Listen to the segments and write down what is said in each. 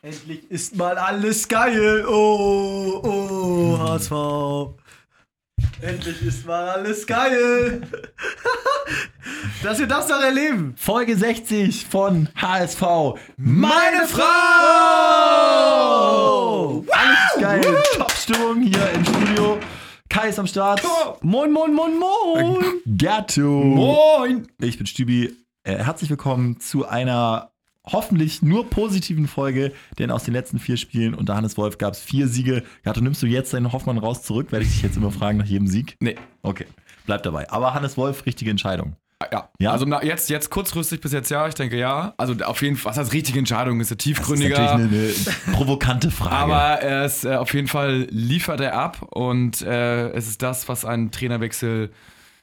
Endlich ist mal alles geil. Oh, oh, HSV. Endlich ist mal alles geil. Dass wir das noch erleben. Folge 60 von HSV. Meine Frau! Alles geil. Top-Stimmung hier im Studio. Kai ist am Start. Moin, moin, moin, moin. Gatto. Moin. Ich bin Stübi. Äh, herzlich willkommen zu einer hoffentlich nur positiven Folge, denn aus den letzten vier Spielen unter Hannes Wolf gab es vier Siege. Gatto, nimmst du jetzt deinen Hoffmann raus zurück? Werde ich dich jetzt immer fragen nach jedem Sieg? Nee. Okay, bleib dabei. Aber Hannes Wolf, richtige Entscheidung. Ja. Ja? Also jetzt, jetzt kurzfristig bis jetzt ja, ich denke ja. Also auf jeden Fall, was heißt richtige Entscheidung, ist eine Das ist tiefgründiger. natürlich eine, eine provokante Frage. aber er ist, äh, auf jeden Fall liefert er ab und äh, es ist das, was ein Trainerwechsel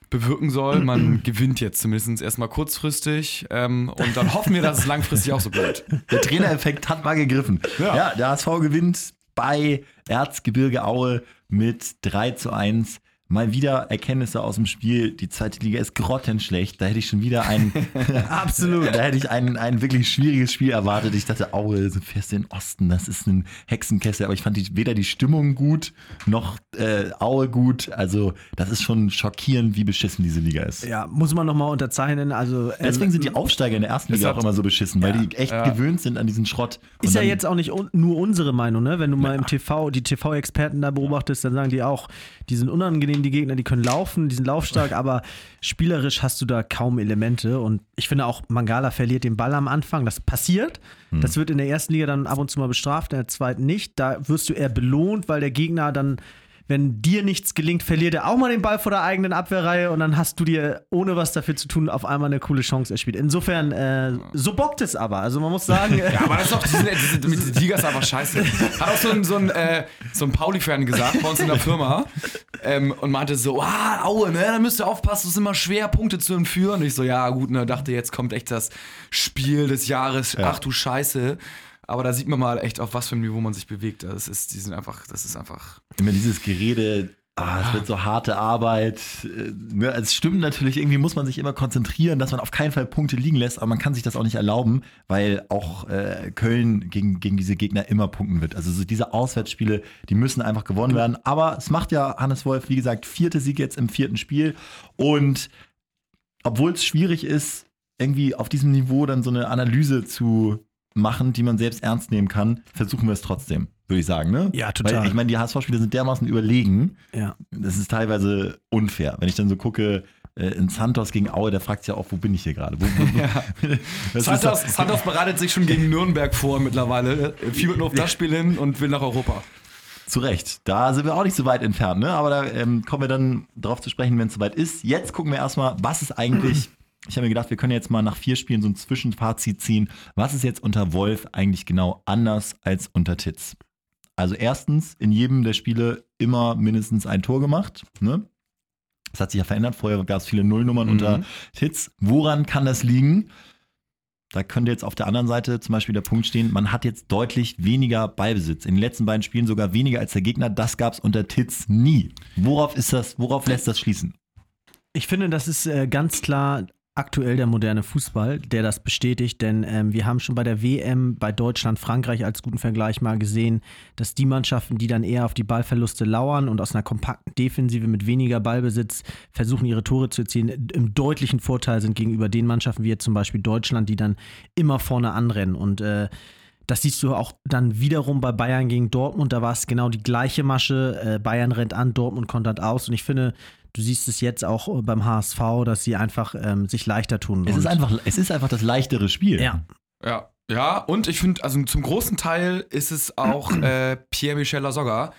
bewirken soll. Man gewinnt jetzt zumindest erstmal kurzfristig ähm, und dann hoffen wir, dass es langfristig auch so bleibt. Der Trainereffekt hat mal gegriffen. Ja. Ja. der HSV gewinnt bei Erzgebirge Aue mit 3 zu 1. Mal wieder Erkenntnisse aus dem Spiel. Die zweite Liga ist grottenschlecht. Da hätte ich schon wieder ein, Absolut. da hätte ich ein, ein wirklich schwieriges Spiel erwartet. Ich dachte, Aue, so fährst du in den Osten, das ist ein Hexenkessel. Aber ich fand die, weder die Stimmung gut, noch äh, Aue gut. Also, das ist schon schockierend, wie beschissen diese Liga ist. Ja, muss man nochmal unterzeichnen. Also, ähm, Deswegen sind die Aufsteiger in der ersten Liga hat- auch immer so beschissen, weil Ja. die echt Ja. gewöhnt sind an diesen Schrott. Und Ist ja dann- jetzt auch nicht un nur unsere Meinung, ne? Wenn du mal im TV die TV-Experten da beobachtest, dann sagen die auch, die sind unangenehm, die Gegner, die können laufen, die sind laufstark, aber spielerisch hast du da kaum Elemente. Und ich finde auch, Mangala verliert den Ball am Anfang. Das passiert. Das wird in der ersten Liga dann ab und zu mal bestraft, in der zweiten nicht. Da wirst du eher belohnt, weil der Gegner dann. Wenn dir nichts gelingt, verliert er auch mal den Ball vor der eigenen Abwehrreihe und dann hast du dir, ohne was dafür zu tun, auf einmal eine coole Chance erspielt. Insofern, äh, so bockt es aber. Also man muss sagen, Ja, aber das ist doch, diese, diese, mit der Liga ist einfach scheiße. Hat auch so ein, so ein, äh, so ein Pauli-Fan gesagt bei uns in der Firma ähm, und meinte so, ah, Aue, ne, da müsst ihr aufpassen, es ist immer schwer, Punkte zu entführen. Und ich so, ja gut, ne, dachte, jetzt kommt echt das Spiel des Jahres, ach du Scheiße. Aber da sieht man mal echt, auf was für einem Niveau man sich bewegt. Das ist, die sind einfach, das ist einfach. immer dieses Gerede, ah, es wird so harte Arbeit. äh, Ne, es stimmt natürlich, irgendwie muss man sich immer konzentrieren, dass man auf keinen Fall Punkte liegen lässt, aber man kann sich das auch nicht erlauben, weil auch äh, Köln gegen, gegen diese Gegner immer punkten wird. Also so diese Auswärtsspiele, die müssen einfach gewonnen werden. Aber es macht ja Hannes Wolf, wie gesagt, vierte Sieg jetzt im vierten Spiel. Und obwohl es schwierig ist, irgendwie auf diesem Niveau dann so eine Analyse zu machen, die man selbst ernst nehmen kann, versuchen wir es trotzdem, würde ich sagen. Ne? Ja, total. Weil ich meine, die HSV-Spieler sind dermaßen überlegen, ja. das ist teilweise unfair. Wenn ich dann so gucke, äh, in Santos gegen Aue, der fragt sich ja auch, wo bin ich hier gerade? Ist Santos, Santos bereitet sich schon gegen Nürnberg vor mittlerweile. Fiebert nur auf das Spiel hin und will nach Europa. Zu Recht. Da sind wir auch nicht so weit entfernt, ne? Aber da ähm, kommen wir dann drauf zu sprechen, wenn es soweit ist. Jetzt gucken wir erstmal, was ist eigentlich. Ich habe mir gedacht, wir können jetzt mal nach vier Spielen so ein Zwischenfazit ziehen. Was ist jetzt unter Wolf eigentlich genau anders als unter Titz? Also erstens, in jedem der Spiele immer mindestens ein Tor gemacht. Ne? Das hat sich ja verändert. Vorher gab es viele Nullnummern Mhm. unter Titz. Woran kann das liegen? Da könnte jetzt auf der anderen Seite zum Beispiel der Punkt stehen, man hat jetzt deutlich weniger Ballbesitz. In den letzten beiden Spielen sogar weniger als der Gegner. Das gab es unter Titz nie. Worauf ist das, worauf lässt das schließen? Ich finde, das ist äh, ganz klar aktuell der moderne Fußball, der das bestätigt, denn ähm, wir haben schon bei der WM bei Deutschland, Frankreich als guten Vergleich mal gesehen, dass die Mannschaften, die dann eher auf die Ballverluste lauern und aus einer kompakten Defensive mit weniger Ballbesitz versuchen, ihre Tore zu erzielen, im deutlichen Vorteil sind gegenüber den Mannschaften wie jetzt zum Beispiel Deutschland, die dann immer vorne anrennen und äh, das siehst du auch dann wiederum bei Bayern gegen Dortmund. Da war es genau die gleiche Masche. Äh, Bayern rennt an, Dortmund kontert aus. Und ich finde, du siehst es jetzt auch beim HSV, dass sie einfach ähm, sich leichter tun. Es ist, einfach, es ist einfach das leichtere Spiel. Ja. Ja. Ja, und ich finde, also zum großen Teil ist es auch äh, Pierre-Michel Lasogga,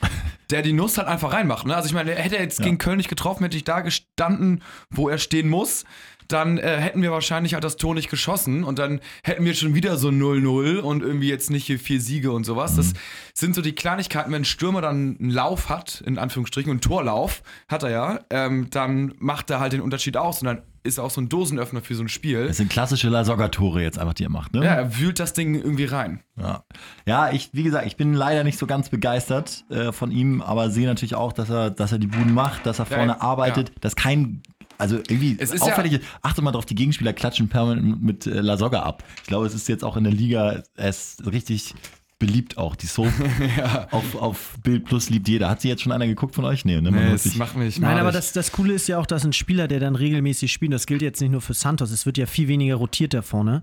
der die Nuss halt einfach reinmacht. Ne? Also ich meine, hätte er jetzt Ja. gegen Köln nicht getroffen, hätte ich da gestanden, wo er stehen muss, dann äh, hätten wir wahrscheinlich halt das Tor nicht geschossen und dann hätten wir schon wieder so 0-0 und irgendwie jetzt nicht hier vier Siege und sowas. Das sind so die Kleinigkeiten, wenn ein Stürmer dann einen Lauf hat, in Anführungsstrichen, und einen Torlauf hat er ja, ähm, dann macht er halt den Unterschied aus und dann ist er auch so ein Dosenöffner für so ein Spiel. Das sind klassische Lasogga-Tore jetzt einfach, die er macht. Ne? Ja, er wühlt das Ding irgendwie rein. Ja, ja ich, wie gesagt, ich bin leider nicht so ganz begeistert äh, von ihm, aber sehe natürlich auch, dass er, dass er die Buden macht, dass er Ja, vorne ja. arbeitet, dass kein, also irgendwie Es ist auffällig ist, achte mal drauf, die Gegenspieler klatschen permanent mit äh, Lasogga ab. Ich glaube, es ist jetzt auch in der Liga, er ist richtig beliebt auch. Die Soap ja. auf, auf Bild Plus liebt jeder. Hat sie jetzt schon einer geguckt von euch? Nee, ne? Man Nee, muss das sich- macht mich Nein, aber das, das Coole ist ja auch, dass ein Spieler, der dann regelmäßig spielt, das gilt jetzt nicht nur für Santos, es wird ja viel weniger rotiert da vorne.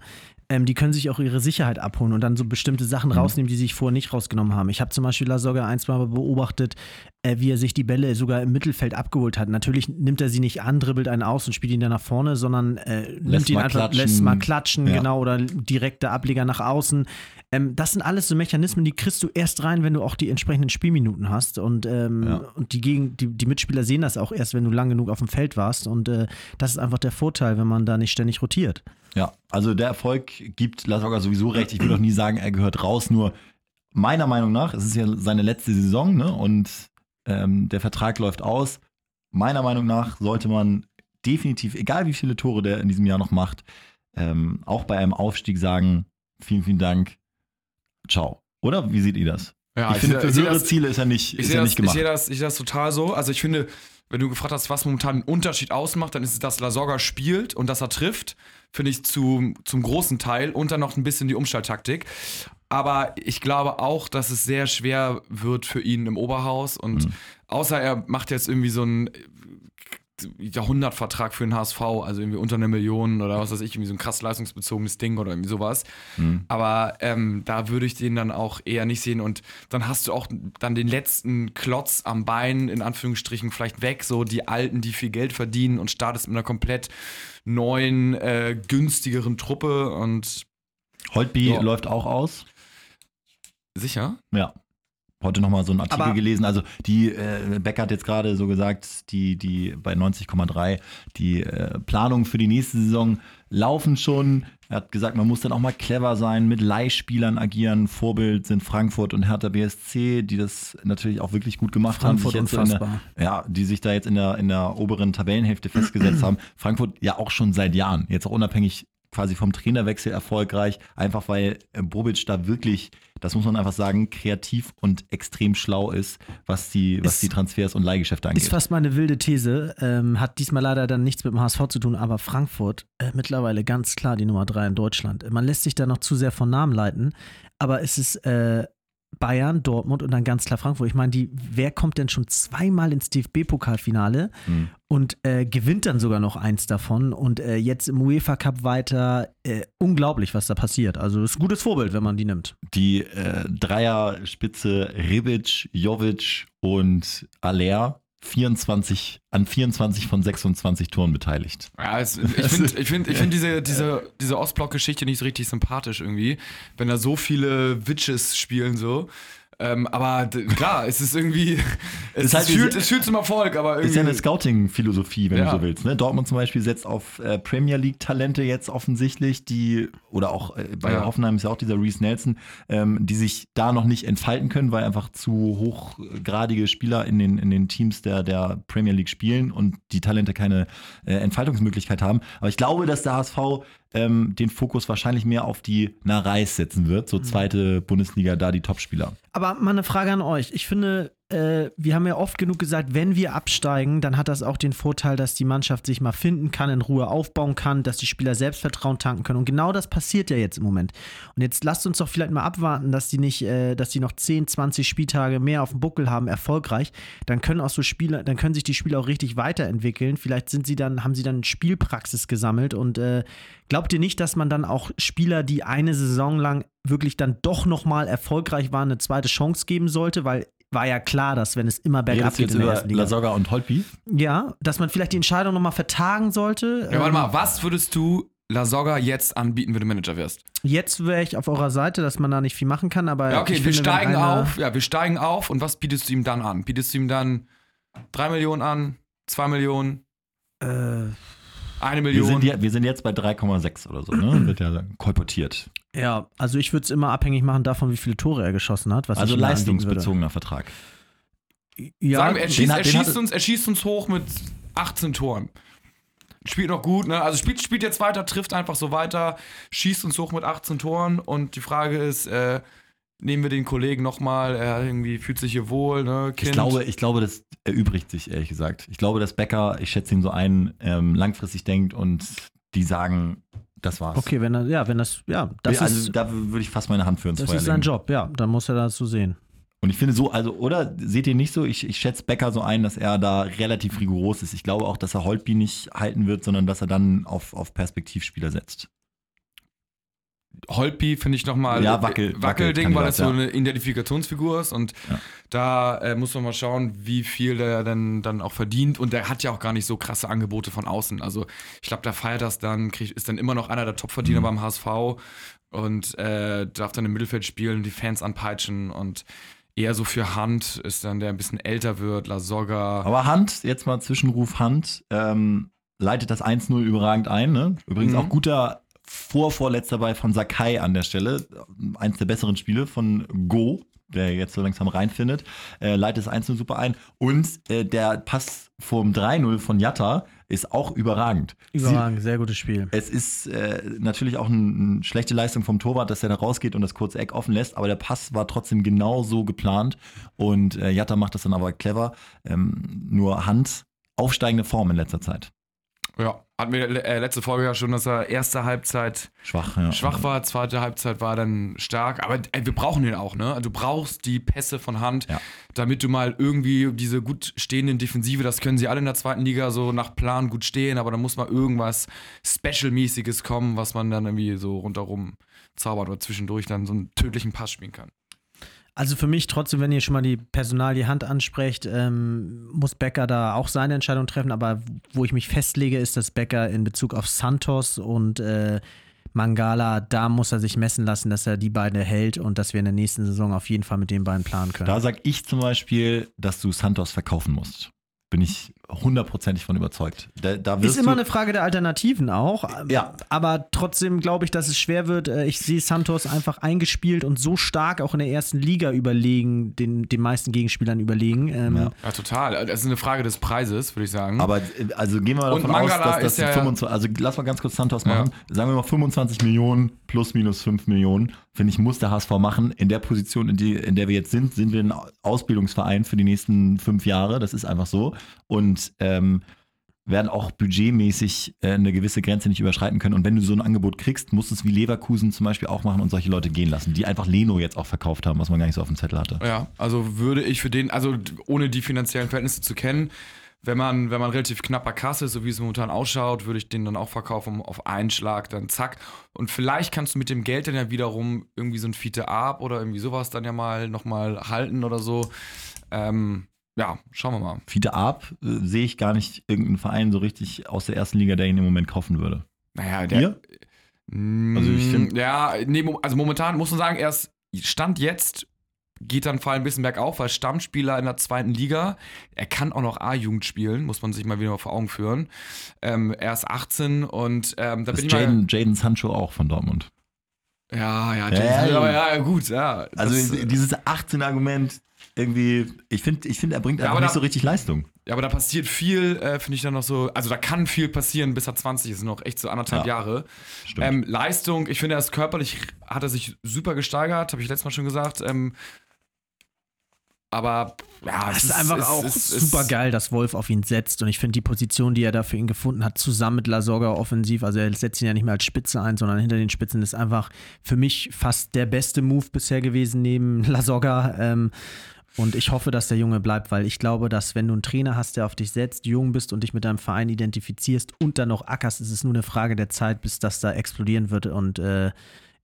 Ähm, die können sich auch ihre Sicherheit abholen und dann so bestimmte Sachen rausnehmen, die sich vorher nicht rausgenommen haben. Ich habe zum Beispiel Lasogga ein, zwei Mal beobachtet, äh, wie er sich die Bälle sogar im Mittelfeld abgeholt hat. Natürlich nimmt er sie nicht an, dribbelt einen aus und spielt ihn dann nach vorne, sondern äh, nimmt ihn einfach, klatschen. lässt mal klatschen, Ja. genau, oder direkter Ableger nach außen. Ähm, das sind alles so Mechanismen, die kriegst du erst rein, wenn du auch die entsprechenden Spielminuten hast. Und, ähm, Ja. und die, Gegen die, die Mitspieler sehen das auch erst, wenn du lang genug auf dem Feld warst. Und äh, das ist einfach der Vorteil, wenn man da nicht ständig rotiert. Ja, also der Erfolg gibt Lasogga sowieso recht. Ich würde auch nie sagen, er gehört raus. Nur meiner Meinung nach, es ist ja seine letzte Saison ne? und ähm, der Vertrag läuft aus. Meiner Meinung nach sollte man definitiv, egal wie viele Tore der in diesem Jahr noch macht, ähm, auch bei einem Aufstieg sagen, vielen, vielen Dank, ciao. Oder wie seht ihr das? ja, ich finde, seh- für seh höhere Ziele ist er nicht, Ich ist er das, nicht ich gemacht. sehe das, ich sehe das total so. Also ich finde, wenn du gefragt hast, was momentan einen Unterschied ausmacht, dann ist es, dass Lasogga spielt und dass er trifft, finde ich zu, zum großen Teil und dann noch ein bisschen die Umschalttaktik. Aber ich glaube auch, dass es sehr schwer wird für ihn im Oberhaus und Mhm. außer er macht jetzt irgendwie so einen Jahrhundertvertrag für den HSV, also irgendwie unter einer Million oder was weiß ich, irgendwie so ein krass leistungsbezogenes Ding oder irgendwie sowas. Mhm. Aber ähm, da würde ich den dann auch eher nicht sehen. Und dann hast du auch dann den letzten Klotz am Bein, in Anführungsstrichen, vielleicht weg, so die Alten, die viel Geld verdienen und startest mit einer komplett neuen, äh, günstigeren Truppe und Holtby Ja. läuft auch aus. sicher. Ja. Heute nochmal so einen Artikel Aber- gelesen. Also die äh, Becker hat jetzt gerade so gesagt, die, die bei 90,3, die äh, Planungen für die nächste Saison laufen schon. Er hat gesagt, man muss dann auch mal clever sein, mit Leihspielern agieren. Vorbild sind Frankfurt und Hertha BSC, die das natürlich auch wirklich gut gemacht Frankfurt haben. so unfassbar. Der, ja, die sich da jetzt in der, in der oberen Tabellenhälfte festgesetzt haben. Frankfurt ja auch schon seit Jahren, jetzt auch unabhängig quasi vom Trainerwechsel erfolgreich, einfach weil äh, Bobic da wirklich, das muss man einfach sagen, kreativ und extrem schlau ist, was die, was Ist- die Transfers und Leihgeschäfte angeht. Ist fast mal eine wilde These. Ähm, hat diesmal leider dann nichts mit dem HSV zu tun, aber Frankfurt äh, mittlerweile ganz klar die Nummer drei in Deutschland. Man lässt sich da noch zu sehr von Namen leiten, aber es ist äh, Bayern, Dortmund und dann ganz klar Frankfurt. Ich meine, die, wer kommt denn schon zweimal ins DFB-Pokalfinale Hm. und äh, gewinnt dann sogar noch eins davon und äh, jetzt im UEFA Cup weiter. Äh, unglaublich, was da passiert. Also ist ein gutes Vorbild, wenn man die nimmt. Die äh, Dreierspitze Rebic, Jovic und Aller 24, an 24 von 26 Toren beteiligt. Ja, es, ich finde ich find, ich find diese, diese, diese Ostblock-Geschichte nicht so richtig sympathisch irgendwie, wenn da so viele Witches spielen so. Ähm, aber klar, es ist irgendwie, es, Ist halt fühlt, diese- es fühlt zum Erfolg, aber irgendwie. Ist ja eine Scouting-Philosophie, wenn Ja. du so willst. Ne? Dortmund zum Beispiel setzt auf äh, Premier League-Talente jetzt offensichtlich, die, oder auch äh, bei Ja. Hoffenheim ist ja auch dieser Reese Nelson, ähm, die sich da noch nicht entfalten können, weil einfach zu hochgradige Spieler in den, in den Teams der, der Premier League spielen und die Talente keine äh, Entfaltungsmöglichkeit haben. Aber ich glaube, dass der HSV ähm, den Fokus wahrscheinlich mehr auf die Nareis setzen wird, so zweite Bundesliga, da die Topspieler. Aber mal eine Frage an euch. Ich finde, äh, wir haben ja oft genug gesagt, wenn wir absteigen, dann hat das auch den Vorteil, dass die Mannschaft sich mal finden kann, in Ruhe aufbauen kann, dass die Spieler Selbstvertrauen tanken können. Und genau das passiert ja jetzt im Moment. Und jetzt lasst uns doch vielleicht mal abwarten, dass die nicht, äh, dass die noch 10, 20 Spieltage mehr auf dem Buckel haben, erfolgreich. Dann können auch so Spieler, dann können sich die Spieler auch richtig weiterentwickeln. Vielleicht sind sie dann, haben sie dann Spielpraxis gesammelt und äh, Glaubt ihr nicht, dass man dann auch Spieler, die eine Saison lang wirklich dann doch nochmal erfolgreich waren, eine zweite Chance geben sollte? Weil war ja klar, dass wenn es immer bergab geht jetzt in der über ersten Liga. Lasogga und Holtby? Ja, dass man vielleicht die Entscheidung nochmal vertagen sollte. ja, warte Ähm, mal, was würdest du Lasogga jetzt anbieten, wenn du Manager wärst? Jetzt wäre ich auf eurer Seite, dass man da nicht viel machen kann, aber Ja, okay, ich wir finde, steigen auf. Ja, wir steigen auf. Und was bietest du ihm dann an? Bietest du ihm dann 3 Millionen an? 2 Millionen? Äh, Eine Wir Million? sind, ja, wir sind jetzt bei 3,6 oder so, ne? Wird ja kolportiert. ja, also ich würde es immer abhängig machen davon, wie viele Tore er geschossen hat. Was Also leistungsbezogener Vertrag. Ja, Sagen wir, er, schießt, hat- er, schießt uns, er schießt uns hoch mit 18 Toren. Spielt noch gut, ne? Also spielt, spielt jetzt weiter, trifft einfach so weiter, schießt uns hoch mit 18 Toren und die Frage ist, äh, nehmen wir den Kollegen nochmal, er irgendwie fühlt sich hier wohl, ne? Kind. Ich glaube, ich glaube, das erübrigt sich, ehrlich gesagt. Ich glaube, dass Becker, ich schätze ihn so ein, ähm, langfristig denkt und die sagen, Das war's. Okay, wenn er, ja, wenn das, ja, das also ist, da würde ich fast meine Hand für ins das Feuer ist sein legen. Job, ja, dann muss er das so sehen. Und ich finde so, also, oder seht ihr nicht so? Ich, ich schätze Becker so ein, dass er da relativ rigoros ist. Ich glaube auch, dass er Holtby nicht halten wird, sondern dass er dann auf, auf Perspektivspieler setzt. Holtby finde ich nochmal Ja, Wackel- Wackelding, weil Wackelkandidat, das so eine Identifikationsfigur ist und Ja. da äh, muss man mal schauen, wie viel der dann, dann auch verdient und der hat ja auch gar nicht so krasse Angebote von außen. Also ich glaube, der feiert das dann, krieg, ist dann immer noch einer der Topverdiener Mhm. beim HSV und äh, darf dann im Mittelfeld spielen, die Fans anpeitschen und eher so für Hand ist dann der ein bisschen älter wird, La Soga. Aber Hand, jetzt mal Zwischenruf Hand, ähm, leitet das 1-0 überragend ein. Ne? Übrigens Mhm. auch guter Vorvorletzter bei von Sakai an der Stelle. Eins der besseren Spiele von Go, der jetzt so langsam reinfindet. Äh, leitet das 1-0 super ein. Und äh, der Pass vom 3-0 von Jatta ist auch überragend. Überragend, sehr gutes Spiel. Es ist äh, natürlich auch eine ein schlechte Leistung vom Torwart, dass er da rausgeht und das kurze Eck offen lässt, aber der Pass war trotzdem genau so geplant und äh, Jatta macht das dann aber clever. Ähm, nur Hand, aufsteigende Form in letzter Zeit. Ja, hatten wir äh, letzte Folge ja schon, dass er erste Halbzeit Schwach, ja. schwach war, zweite Halbzeit war dann stark. Aber ey, wir brauchen den auch, ne? Du brauchst die Pässe von Hand, Ja. damit du mal irgendwie diese gut stehenden Defensive, das können sie alle in der zweiten Liga so nach Plan gut stehen, aber da muss mal irgendwas Special-mäßiges kommen, was man dann irgendwie so rundherum zaubert oder zwischendurch dann so einen tödlichen Pass spielen kann. Also für mich trotzdem, wenn ihr schon mal die Personal die Hand ansprecht, ähm, muss Becker da auch seine Entscheidung treffen. Aber wo ich mich festlege, ist, dass Becker in Bezug auf Santos und äh, Mangala, da muss er sich messen lassen, dass er die beiden erhält und dass wir in der nächsten Saison auf jeden Fall mit den beiden planen können. Da sag ich zum Beispiel, dass du Santos verkaufen musst. Bin ich hundertprozentig von überzeugt. Da, da wirst ist immer eine Frage der Alternativen auch. Ja. Aber trotzdem glaube ich, dass es schwer wird. Äh, Ich sehe Santos einfach eingespielt und so stark auch in der ersten Liga überlegen, den, den meisten Gegenspielern überlegen. Ähm, Ja. Ja, total. Das ist eine Frage des Preises, würde ich sagen. Aber äh, also gehen wir mal davon aus, dass das ja- 25, also lass mal ganz kurz Santos machen. Sagen wir mal 25 Millionen plus minus 5 Millionen, finde ich, muss der HSV machen. In der Position, in, die, in der wir jetzt sind, sind wir ein Ausbildungsverein für die nächsten fünf Jahre. Das ist einfach so. Und ähm, werden auch budgetmäßig äh, eine gewisse Grenze nicht überschreiten können. Und wenn du so ein Angebot kriegst, musst du es wie Leverkusen zum Beispiel auch machen und solche Leute gehen lassen, die einfach Leno jetzt auch verkauft haben, was man gar nicht so auf dem Zettel hatte. Ja, also würde ich für den, also ohne die finanziellen Verhältnisse zu kennen, wenn man, wenn man relativ knapper Kasse ist, so wie es momentan ausschaut, würde ich den dann auch verkaufen auf einen Schlag, dann zack. Und vielleicht kannst du mit dem Geld dann ja wiederum irgendwie so ein Fiete ab oder irgendwie sowas dann ja mal nochmal halten oder so. Ähm, ja, schauen wir mal. Fiete Ab äh, sehe ich gar nicht irgendeinen Verein so richtig aus der ersten Liga, der ihn im Moment kaufen würde. Naja, der. Ihr? Also ich find- Mm, Ja, nee, also momentan muss man sagen, erst Stand jetzt geht dann Fall ein bisschen bergauf, weil Stammspieler in der zweiten Liga, er kann auch noch A-Jugend spielen, muss man sich mal wieder vor Augen führen. Ähm, er ist 18 und ähm, da Das bin ist ich mal, Jaden, Jaden Sancho auch von Dortmund. Ja, ja, Ja, James, ja. aber ja, gut, ja. Also das, äh, dieses 18-Argument, irgendwie, ich finde, ich find, er bringt Ja, einfach aber nicht da- so richtig Leistung. Ja, aber da passiert viel, äh, finde ich dann noch so. Also da kann viel passieren, bis er 20 ist, noch echt so anderthalb Ja, Jahre. Stimmt. Ähm, Leistung, ich finde, er ist körperlich, hat er sich super gesteigert, habe ich letztes Mal schon gesagt. Ähm, aber ja, Es ist einfach auch super geil, dass Wolf auf ihn setzt. Und ich finde die Position, die er da für ihn gefunden hat, zusammen mit Lasogga offensiv, also er setzt ihn ja nicht mehr als Spitze ein, sondern hinter den Spitzen ist einfach für mich fast der beste Move bisher gewesen neben Lasogga. Ähm, und ich hoffe, dass der Junge bleibt, weil ich glaube, dass wenn du einen Trainer hast, der auf dich setzt, jung bist und dich mit deinem Verein identifizierst und dann noch ackerst, ist es nur eine Frage der Zeit, bis das da explodieren wird und äh,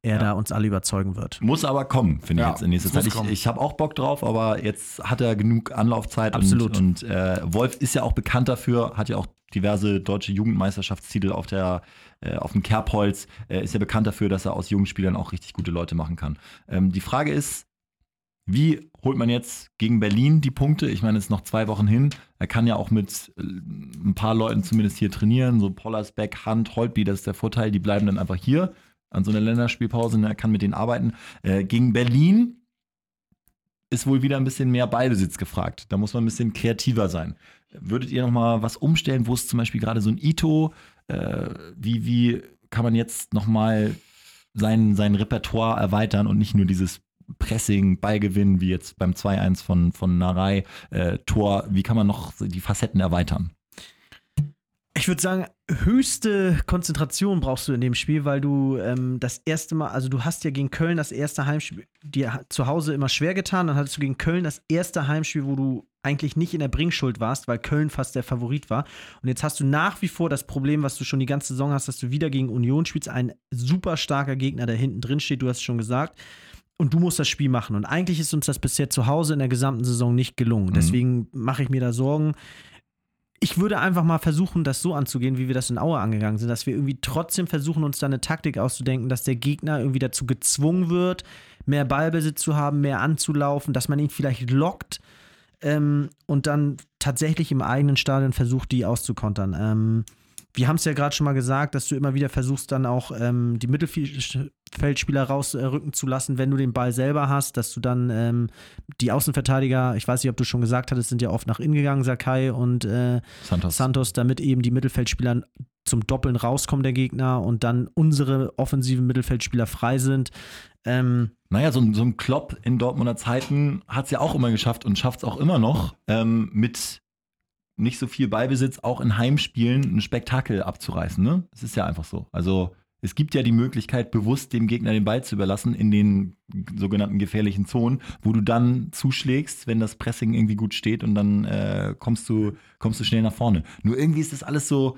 er da uns alle überzeugen wird. Muss aber kommen, finde ich Ja, jetzt in nächster Zeit. Ich, ich habe auch Bock drauf, aber jetzt hat er genug Anlaufzeit. Absolut. Und, und äh, Wolf ist ja auch bekannt dafür, hat ja auch diverse deutsche Jugendmeisterschaftstitel auf, der, äh, auf dem Kerbholz, äh, ist ja bekannt dafür, dass er aus jungen Spielern auch richtig gute Leute machen kann. Ähm, die Frage ist, wie holt man jetzt gegen Berlin die Punkte? Ich meine, es ist noch zwei Wochen hin. Er kann ja auch mit äh, ein paar Leuten zumindest hier trainieren, so Pollersbeck, Hand, Holtby, das ist der Vorteil, die bleiben dann einfach hier an so einer Länderspielpause, und er kann mit denen arbeiten. Äh, gegen Berlin ist wohl wieder ein bisschen mehr Ballbesitz gefragt. Da muss man ein bisschen kreativer sein. Würdet ihr noch mal was umstellen, wo es zum Beispiel gerade so ein Ito, äh, wie, wie kann man jetzt noch mal sein, sein Repertoire erweitern und nicht nur dieses Pressing, Ballgewinn, wie jetzt beim 2-1 von, von Narei, äh, Tor, wie kann man noch die Facetten erweitern? Ich würde sagen, höchste Konzentration brauchst du in dem Spiel, weil du ähm, das erste Mal, also du hast ja gegen Köln das erste Heimspiel dir zu Hause immer schwer getan, dann hattest du gegen Köln das erste Heimspiel, wo du eigentlich nicht in der Bringschuld warst, weil Köln fast der Favorit war. Und jetzt hast du nach wie vor das Problem, was du schon die ganze Saison hast, dass du wieder gegen Union spielst, ein super starker Gegner, der hinten drin steht, du hast es schon gesagt. Und du musst das Spiel machen. Und eigentlich ist uns das bisher zu Hause in der gesamten Saison nicht gelungen. Mhm. Deswegen mache ich mir da Sorgen ich würde einfach mal versuchen, das so anzugehen, wie wir das in Aue angegangen sind, dass wir irgendwie trotzdem versuchen, uns da eine Taktik auszudenken, dass der Gegner irgendwie dazu gezwungen wird, mehr Ballbesitz zu haben, mehr anzulaufen, dass man ihn vielleicht lockt ähm, und dann tatsächlich im eigenen Stadion versucht, die auszukontern. Ähm, wir haben es ja gerade schon mal gesagt, dass du immer wieder versuchst, dann auch ähm, die Mittelfeldspieler rausrücken zu lassen, wenn du den Ball selber hast, dass du dann ähm, die Außenverteidiger, ich weiß nicht, ob du schon gesagt hattest, sind ja oft nach innen gegangen, Sakai und äh, Santos. Santos, damit eben die Mittelfeldspieler zum Doppeln rauskommen, der Gegner, und dann unsere offensiven Mittelfeldspieler frei sind. Ähm, Naja, so, ein- so ein Klopp in Dortmunder Zeiten hat es ja auch immer geschafft und schafft es auch immer noch, ähm, mit nicht so viel Ballbesitz auch in Heimspielen ein Spektakel abzureißen. Ne? Das ist ja einfach so. Also es gibt ja die Möglichkeit, bewusst dem Gegner den Ball zu überlassen in den sogenannten gefährlichen Zonen, wo du dann zuschlägst, wenn das Pressing irgendwie gut steht und dann äh, kommst, du, kommst du schnell nach vorne. Nur irgendwie ist das alles so,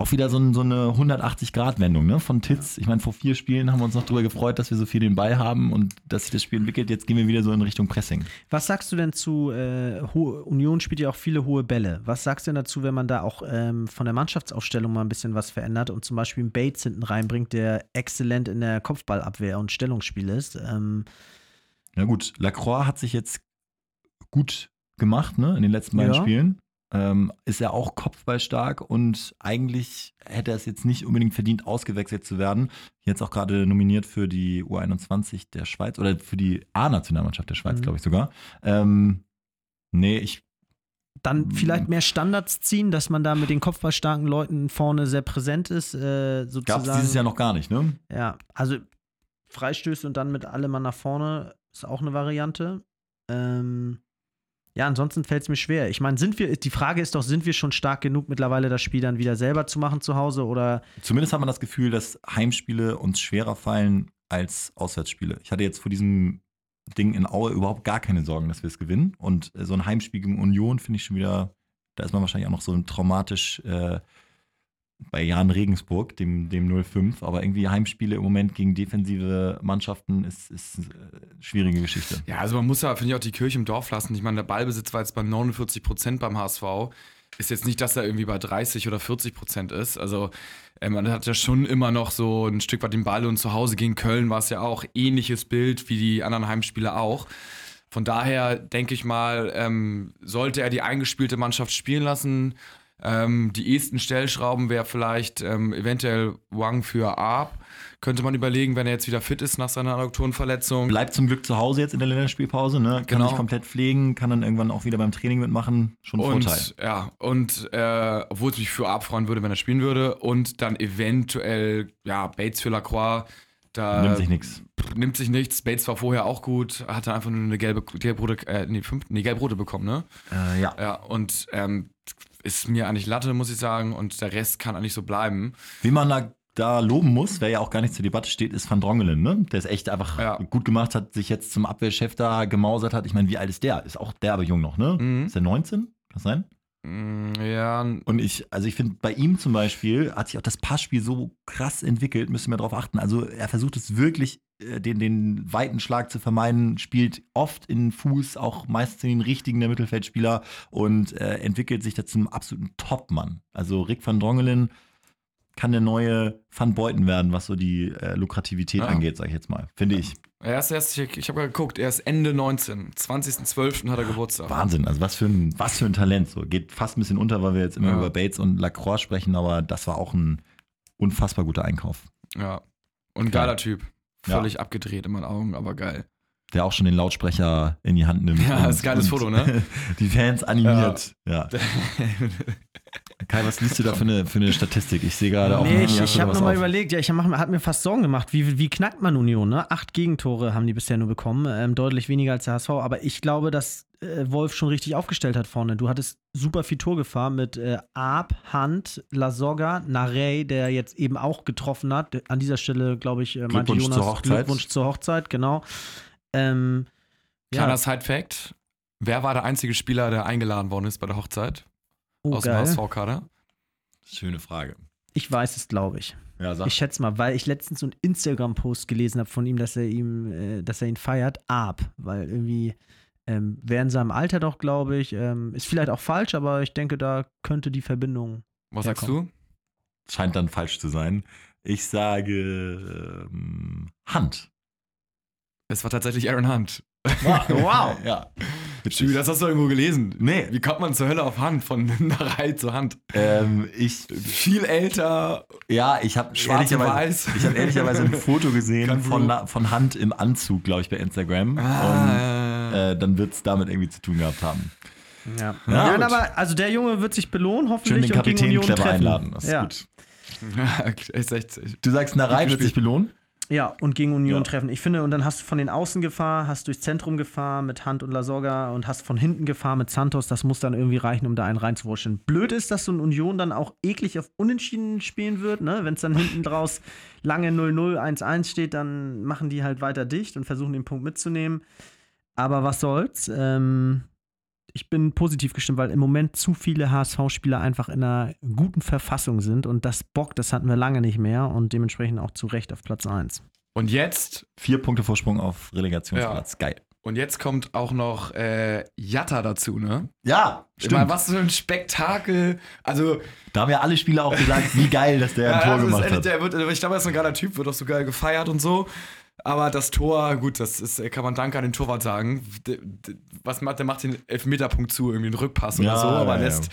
auch wieder so, ein, so eine 180-Grad-Wendung ne? von Titz. Ich meine, vor vier Spielen haben wir uns noch darüber gefreut, dass wir so viel den Ball haben und dass sich das Spiel entwickelt. Jetzt gehen wir wieder so in Richtung Pressing. was sagst du denn zu, äh, Union spielt ja auch viele hohe Bälle. Was sagst du denn dazu, wenn man da auch ähm, von der Mannschaftsaufstellung mal ein bisschen was verändert und zum Beispiel einen Bates hinten reinbringt, der exzellent in der Kopfballabwehr und Stellungsspiel ist? Ähm, Na gut, Lacroix hat sich jetzt gut gemacht ne? in den letzten beiden Ja. Spielen. Ähm, ist er auch kopfballstark und eigentlich hätte er es jetzt nicht unbedingt verdient, ausgewechselt zu werden. Jetzt auch gerade nominiert für die U21 der Schweiz oder für die A-Nationalmannschaft der Schweiz, Mhm. glaube ich sogar. Ähm, nee, ich dann vielleicht mehr Standards ziehen, dass man da mit den kopfballstarken Leuten vorne sehr präsent ist, äh, sozusagen. gab es dieses Jahr noch gar nicht, ne? Ja, also Freistöße und dann mit allem nach vorne ist auch eine Variante. Ähm, ja, ansonsten fällt es mir schwer. Ich meine, sind wir, die Frage ist doch, sind wir schon stark genug mittlerweile, das Spiel dann wieder selber zu machen zu Hause oder Zumindest hat man das Gefühl, dass Heimspiele uns schwerer fallen als Auswärtsspiele. Ich hatte jetzt vor diesem Ding in Aue überhaupt gar keine Sorgen, dass wir es gewinnen. Und äh, so ein Heimspiel gegen Union finde ich schon wieder, da ist man wahrscheinlich auch noch so traumatisch äh, bei Jan Regensburg, dem, dem 05. Aber irgendwie Heimspiele im Moment gegen defensive Mannschaften ist, ist äh, schwierige Geschichte. Ja, also man muss ja, finde ich, auch die Kirche im Dorf lassen. Ich meine, der Ballbesitz war jetzt bei 49 Prozent beim HSV. Ist jetzt nicht, dass er irgendwie bei 30 oder 40 Prozent ist. Also äh, man hat ja schon immer noch so ein Stück weit den Ball und zu Hause gegen Köln war es ja auch ähnliches Bild wie die anderen Heimspiele auch. Von daher denke ich mal, ähm, sollte er die eingespielte Mannschaft spielen lassen. Ähm, die ersten Stellschrauben wäre vielleicht ähm, eventuell Wang für Arp. Könnte man überlegen, wenn er jetzt wieder fit ist nach seiner Adduktorenverletzung. Bleibt zum Glück zu Hause jetzt in der Länderspielpause, ne? kann Genau. sich komplett pflegen, kann dann irgendwann auch wieder beim Training mitmachen. Schon ein Und Vorteil. ja, und äh, obwohl es mich für Arp freuen würde, wenn er spielen würde. Und dann eventuell, ja, Bates für Lacroix. Da Nimmt sich nichts. nimmt sich nichts. Bates war vorher auch gut, hatte einfach nur eine gelbe, gelb-rote, äh, nee, fünf, nee, gelb-rote bekommen, ne? Äh, ja. Ja, und ähm, ist mir eigentlich Latte, muss ich sagen. Und der Rest kann eigentlich so bleiben. Wie man da, da loben muss, wer ja auch gar nicht zur Debatte steht, ist Van Drongelen, ne? Der es echt einfach Ja. gut gemacht hat, sich jetzt zum Abwehrchef da gemausert hat. Ich meine, wie alt ist der? Ist auch der aber jung noch, ne? Mhm. Ist der 19? Kann das sein? Mm, Ja, Und ich, also ich finde, bei ihm zum Beispiel hat sich auch das Passspiel so krass entwickelt, müssen wir darauf achten. Also er versucht es wirklich, den, den weiten Schlag zu vermeiden, spielt oft in Fuß, auch meistens in den richtigen der Mittelfeldspieler und äh, entwickelt sich da zum absoluten Topmann. Also Rick van Drongelen kann der neue Van Beuten werden, was so die äh, Lukrativität Ja. angeht, sage ich jetzt mal. Finde ich. er ist erst, ich, ich habe geguckt, er ist Ende 19. 20.12. hat er Geburtstag. Wahnsinn, also was für ein, was für ein Talent. So geht fast ein bisschen unter, weil wir jetzt immer Ja. über Bates und Lacroix sprechen, aber das war auch ein unfassbar guter Einkauf. Ja. Und Geil. geiler Typ. Ja. Völlig abgedreht in meinen Augen, aber geil. Der auch schon den Lautsprecher in die Hand nimmt. Ja, und- ist ein geiles Foto, ne? Die Fans animiert. Ja. Kai, was liest du da für eine, für eine Statistik? Ich sehe gerade auch Nee, ich, ich habe nochmal überlegt, ja, ich hab, hat mir fast Sorgen gemacht, wie, wie knackt man Union, ne? Acht Gegentore haben die bisher nur bekommen, ähm, deutlich weniger als der HSV, aber ich glaube, dass Wolf schon richtig aufgestellt hat vorne. Du hattest super viel Torgefahr mit äh, Ab, Hand, Lasogga, Narey, der jetzt eben auch getroffen hat. An dieser Stelle, glaube ich, äh, meinte Glückwunsch Jonas zur Hochzeit. Glückwunsch zur Hochzeit, genau. Ähm, Kleiner ja, Side-Fact: Wer war der einzige Spieler, der eingeladen worden ist bei der Hochzeit oh, aus dem geil. HSV-Kader? Schöne Frage. Ich weiß es, glaube ich. Ja, sag. Ich schätze mal, weil ich letztens so einen Instagram-Post gelesen habe von ihm, dass er ihm, äh, dass er ihn feiert, ab, weil irgendwie ähm, wäre in seinem Alter doch, glaube ich, ähm, ist vielleicht auch falsch, aber ich denke, da könnte die Verbindung. Was Ja, sagst du? Scheint dann falsch zu sein. Ich sage ähm, Hand. Es war tatsächlich Aaron Hunt. wow. ja. Stübi, das hast du irgendwo gelesen. Nee. Wie kommt man zur Hölle auf Hand, von Narei zu Hand? Ähm, ich, Viel älter, ja, ich habe ehrlicherweise, weiß. ich habe ehrlicherweise ein Foto gesehen von, von Hand im Anzug, glaube ich, bei Instagram. Ah. Und äh, dann wird es damit irgendwie zu tun gehabt haben. Ja, Ja, gut. aber also der Junge wird sich belohnen, Schön hoffentlich, den und gegen Kapitän Union clever treffen. einladen. Das ist ja. gut. Du sagst, Narei wird sich belohnen? Ja, und gegen Union Ja. treffen. Ich finde, und dann hast du von den Außen Gefahr, hast durchs Zentrum Gefahr mit Hand und Lasogga und hast von hinten Gefahr mit Santos. Das muss dann irgendwie reichen, um da einen reinzuwurscheln. Blöd ist, dass so ein Union dann auch eklig auf Unentschieden spielen wird. Ne? Wenn es dann hinten draus lange 0-0, 1-1 steht, dann machen die halt weiter dicht und versuchen den Punkt mitzunehmen. Aber was soll's? Ähm, ich bin positiv gestimmt, weil im Moment zu viele HSV-Spieler einfach in einer guten Verfassung sind und das Bock, das hatten wir lange nicht mehr und dementsprechend auch zu Recht auf Platz 1. Und jetzt, Vier Punkte Vorsprung auf Relegationsplatz. Geil. und jetzt kommt auch noch äh, Jatta dazu, ne? Ja, Ich meine, was für ein Spektakel. Also, Da haben ja alle Spieler auch gesagt, wie geil, dass der ein ja, Tor das ist gemacht ehrlich, hat. der wird, ich glaube, er ist ein geiler Typ, wird auch so geil gefeiert und so. Aber das Tor, gut, das ist, kann man Dank an den Torwart sagen. Was macht, der macht den Elfmeterpunkt zu, irgendwie einen Rückpass Ja, oder so, aber ja, ja. lässt,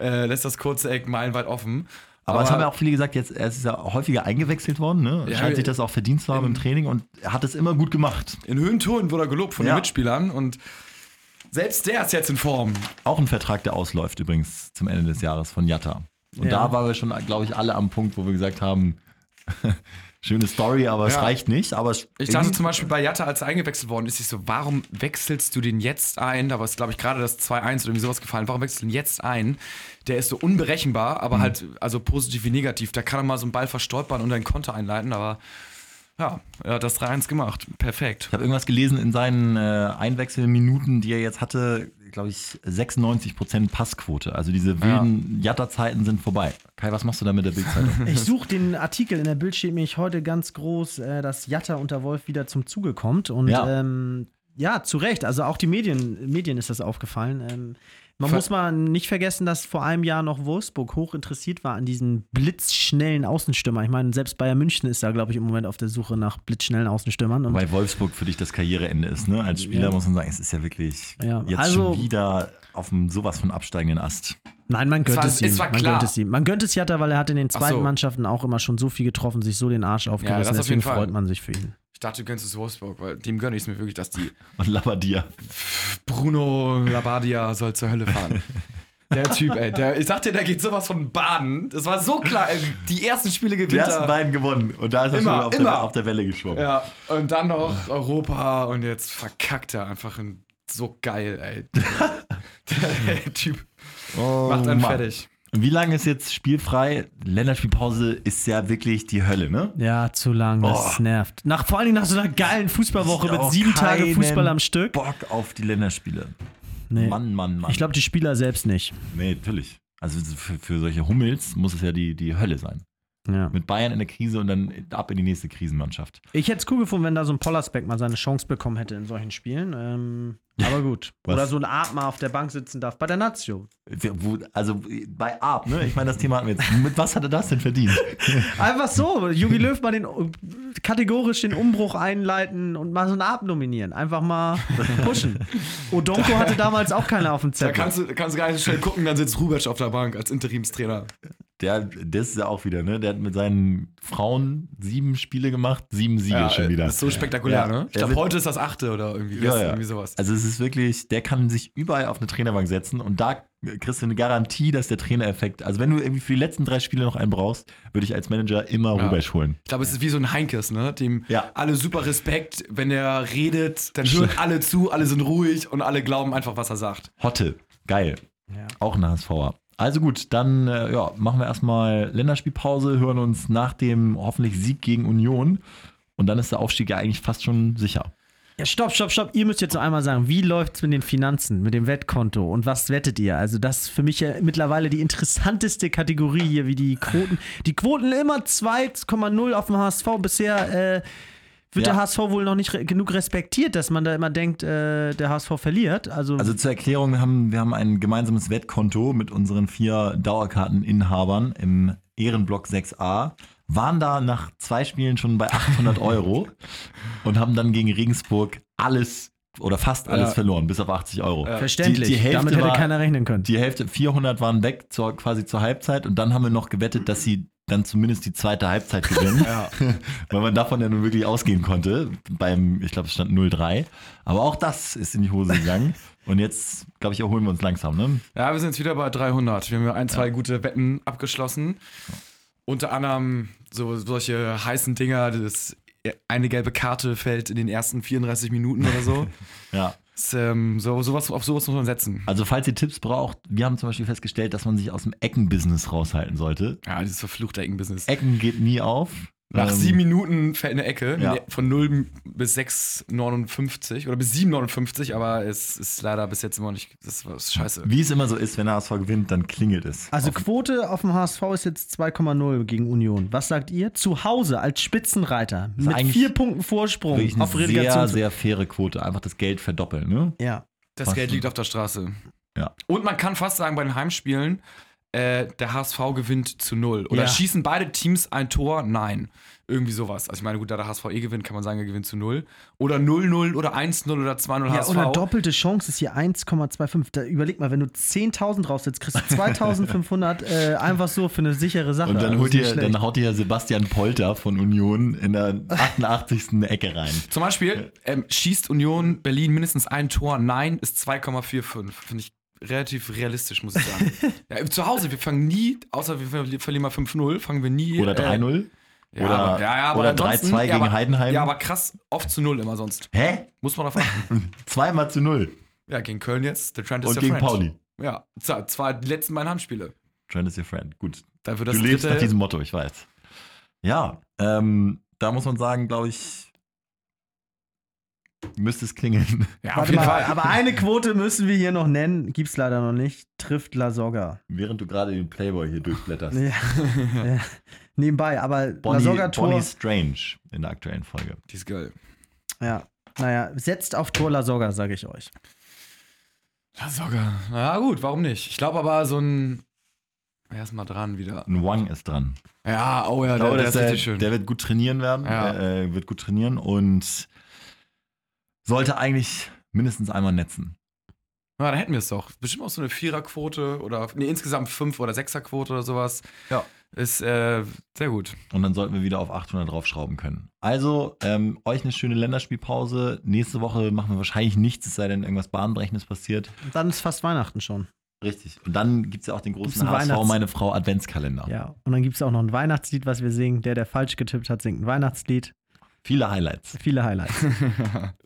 äh, lässt das kurze Eck meilenweit offen. Aber, es haben ja auch viele gesagt, jetzt er ist ja häufiger eingewechselt worden, ne? Ja, Scheint sich das auch verdient zu haben im Training und hat es immer gut gemacht. in Höhentonen wurde er gelobt von Ja. den Mitspielern und selbst der ist jetzt in Form. Auch ein Vertrag, der ausläuft übrigens zum Ende des Jahres von Jatta. Und Ja. da waren wir schon, glaube ich, alle am Punkt, wo wir gesagt haben, schöne Story, aber es Ja. reicht nicht. Aber es Ich dachte zum Beispiel bei Jatta, als er eingewechselt worden ist, ich so, warum wechselst du den jetzt ein? Da war es, glaube ich, gerade das 2-1 oder irgendwie sowas gefallen. Warum wechselst du den jetzt ein? Der ist so unberechenbar, aber halt, also positiv wie negativ. Da kann er mal so einen Ball verstolpern und einen Konter einleiten, aber ja, er hat das 3-1 gemacht. Perfekt. Ich habe irgendwas gelesen in seinen äh, Einwechselminuten, die er jetzt hatte, glaube ich, 96% Passquote. Also diese wilden Jatta-Zeiten sind vorbei. Kai, was machst du da mit der Bildzeitung? Ich suche den Artikel in der Bild steht nämlich heute ganz groß, äh, dass Jatta unter Wolf wieder zum Zuge kommt. Und Ja. ja, ähm, ja zu Recht. Also auch die Medien, Medien ist das aufgefallen. Ähm, man Ver- muss mal nicht vergessen, dass vor einem Jahr noch Wolfsburg hoch interessiert war an diesen blitzschnellen Außenstürmer. Ich meine, selbst Bayern München ist da, glaube ich, im Moment auf der Suche nach blitzschnellen Außenstürmern. Und Weil Wolfsburg für dich das Karriereende ist, ne? Als Spieler Ja. muss man sagen, es ist ja wirklich Ja, jetzt also- schon wieder auf einem sowas von absteigenden Ast. Nein, man gönnt war- es ihm. es war Man klar. gönnt es ihm. Man gönnt es Jatta, weil er hat in den zweiten so. Mannschaften auch immer schon so viel getroffen, sich so den Arsch aufgerissen. auf Deswegen freut man sich für ihn. Ich dachte, du gönnst es Wolfsburg, weil dem gönne ich es mir wirklich, dass die Und Labadia. Bruno Labadia soll zur Hölle fahren. Der Typ, ey, der, ich sag dir, der geht sowas von Baden. Das war so klar. ey, Die ersten Spiele Die gewinnt ersten er. beiden gewonnen. Und da ist er Immer, schon auf, immer. Der, auf der Welle geschwommen. Ja, und dann noch Europa und jetzt verkackt er einfach in, so geil, ey. der, der Typ Oh, macht einen Mann. fertig. Wie lange ist jetzt spielfrei? Länderspielpause ist ja wirklich die Hölle, ne? Ja, zu lang, das Oh. nervt. Nach, vor allen Dingen nach so einer geilen Fußballwoche mit sieben Tage keinen Fußball am Stück. Bock auf die Länderspiele. Nee. Mann, Mann, Mann. Ich glaube, die Spieler selbst nicht. Nee, natürlich. Also für, für solche Hummels muss es ja die, die Hölle sein. Ja. Mit Bayern in der Krise und dann ab in die nächste Krisenmannschaft. Ich hätte es cool gefunden, wenn da so ein Pollersbeck mal seine Chance bekommen hätte in solchen Spielen. Ähm, aber gut. Oder so ein Art mal auf der Bank sitzen darf. Bei der Nazio. Also bei Arp, ne? Ich meine, das Thema hatten wir jetzt. Mit was hat er das denn verdient? Einfach so. Jogi Löw mal den kategorisch den Umbruch einleiten und mal so einen Art nominieren. Einfach mal pushen. Odonko hatte damals auch keiner auf dem Da Zettel. kannst du, kannst du gar nicht so schnell gucken, dann sitzt Rubesch auf der Bank als Interimstrainer. Der, das ist ja auch wieder, ne? Der hat mit seinen Frauen sieben Spiele gemacht, sieben Siege schon wieder. Das ist so spektakulär, Ja. ne? Ich glaube, heute ist das achte oder irgendwie, Ja, ja. irgendwie sowas. Also es ist wirklich, der kann sich überall auf eine Trainerbank setzen und da kriegst du eine Garantie, dass der Trainereffekt, also wenn du irgendwie für die letzten drei Spiele noch einen brauchst, würde ich als Manager immer Ja. Rubesch holen. Ich glaube, es ist wie so ein Heinkes, ne? Dem Ja. alle super Respekt, wenn er redet, dann hören alle zu, alle sind ruhig und alle glauben einfach, was er sagt. Hotte, geil. Ja. Auch ein HSVer. Also gut, dann äh, ja, machen wir erstmal Länderspielpause, hören uns nach dem hoffentlich Sieg gegen Union und dann ist der Aufstieg ja eigentlich fast schon sicher. Ja, stopp, stopp, stopp. Ihr müsst jetzt noch einmal sagen, wie läuft es mit den Finanzen, mit dem Wettkonto und was wettet ihr? Also, das ist für mich ja mittlerweile die interessanteste Kategorie hier, wie die Quoten. Die Quoten immer 2,0 auf dem HSV. Bisher äh, wird Ja. der HSV wohl noch nicht re genug respektiert, dass man da immer denkt, äh, der HSV verliert. Also, Also zur Erklärung, wir haben, wir haben ein gemeinsames Wettkonto mit unseren vier Dauerkarteninhabern im Ehrenblock 6a, waren da nach zwei Spielen schon bei 800 Euro und haben dann gegen Regensburg alles oder fast alles Ja. verloren, bis auf 80 Euro. verständlich. die- die Hälfte Damit hätte war- keiner rechnen können. Die Hälfte, 400 waren weg, zur, quasi zur Halbzeit und dann haben wir noch gewettet, dass sie dann zumindest die zweite Halbzeit gewinnen, Ja. weil man davon ja nun wirklich ausgehen konnte. Beim, ich glaube, es stand 0-3. Aber auch das ist in die Hose gegangen. Und jetzt, glaube ich, erholen wir uns langsam. Ne? Ja, wir sind jetzt wieder bei 300. Wir haben ja ein, zwei gute Wetten abgeschlossen. Unter anderem so, solche heißen Dinger, das eine gelbe Karte fällt in den ersten 34 Minuten oder so. Ja. Ähm, so sowas, auf sowas muss man setzen. Also, falls ihr Tipps braucht, wir haben zum Beispiel festgestellt, dass man sich aus dem Eckenbusiness raushalten sollte. Ja, dieses verfluchte Eckenbusiness. Ecken geht nie auf. Nach Ähm, sieben Minuten fällt eine Ecke Ja. von 0 bis 6,59 oder bis 7,59, aber es ist leider bis jetzt immer nicht. Das war scheiße. Wie es immer so ist, wenn der HSV gewinnt, dann klingelt es. Also Auf- Quote auf dem HSV ist jetzt 2,0 gegen Union. Was sagt ihr? Zu Hause als Spitzenreiter mit vier Punkten Vorsprung auf sehr, Relegation. sehr faire Quote. Einfach das Geld verdoppeln. Ne? ja. Das Fast Geld liegt auf der Straße. Ja. Und man kann fast sagen, bei den Heimspielen, äh, der HSV gewinnt zu null. Oder Ja. schießen beide Teams ein Tor? Nein. Irgendwie sowas. Also ich meine, gut, da der HSV eh gewinnt, kann man sagen, er gewinnt zu null. Oder 0-0 oder 1-0 oder 2-0 Ja, HSV. oder doppelte Chance ist hier 1,25. Da überleg mal, wenn du 10.000 draufsetzt, kriegst du 2.500 äh, einfach so für eine sichere Sache. Und dann, Also holt ihr, dann haut ihr Sebastian Polter von Union in der 88. Ecke rein. Zum Beispiel ähm, schießt Union Berlin mindestens ein Tor. Nein, ist 2,45. Finde ich relativ realistisch, muss ich sagen. ja, zu Hause, wir fangen nie, außer wir ver- verlieren mal 5-0, fangen wir nie. Oder äh, 3-0. Ja, Oder- aber, ja, ja, oder ansonsten- 3-2 ja, gegen aber, Heidenheim. Ja, aber krass, oft zu null immer sonst. Hä? Muss man darauf achten. Zweimal zu null. ja, gegen Köln jetzt, der Trend ist Und der gegen Friend. Pauli. Ja, zwar, zwar die letzten beiden Handspiele. Trent is your friend. Gut. Du lebst dritte, nach diesem Motto, ich weiß. Ja, ähm, da muss man sagen, glaube ich, müsste es klingeln. Ja, auf jeden mal, Fall. aber eine Quote müssen wir hier noch nennen, gibt's leider noch nicht. Trifft La Soga. Während du gerade den Playboy hier durchblätterst. Ja. ja. Nebenbei, aber La Bonnie, Soga Tor. Bonnie Strange in der aktuellen Folge. Die ist geil. Ja. Naja, setzt auf Tor La Soga, sage ich euch. Ja, sogar. Na gut, warum nicht? Ich glaube aber so ein. Er ist mal dran wieder. Ein Wang ist dran. Ja, oh ja, Ich der, glaube, der dass ist der, richtig schön. der wird gut trainieren werden. Ja. Er, äh, wird gut trainieren und sollte eigentlich mindestens einmal netzen. Ja, da hätten wir es doch. Bestimmt auch so eine Viererquote oder nee, insgesamt Fünf- oder Sechserquote oder sowas. Ja. Ist äh, sehr gut. Und dann sollten wir wieder auf 800 draufschrauben können. Also, ähm, euch eine schöne Länderspielpause. Nächste Woche machen wir wahrscheinlich nichts, es sei denn, irgendwas Bahnbrechendes passiert. Und dann ist fast Weihnachten schon. Richtig. Und dann gibt es ja auch den großen HSV, Weihnachts- meine Frau, Adventskalender. Ja. Und dann gibt's auch noch ein Weihnachtslied, was wir singen. Der, der falsch getippt hat, singt ein Weihnachtslied. Viele Highlights. Viele Highlights.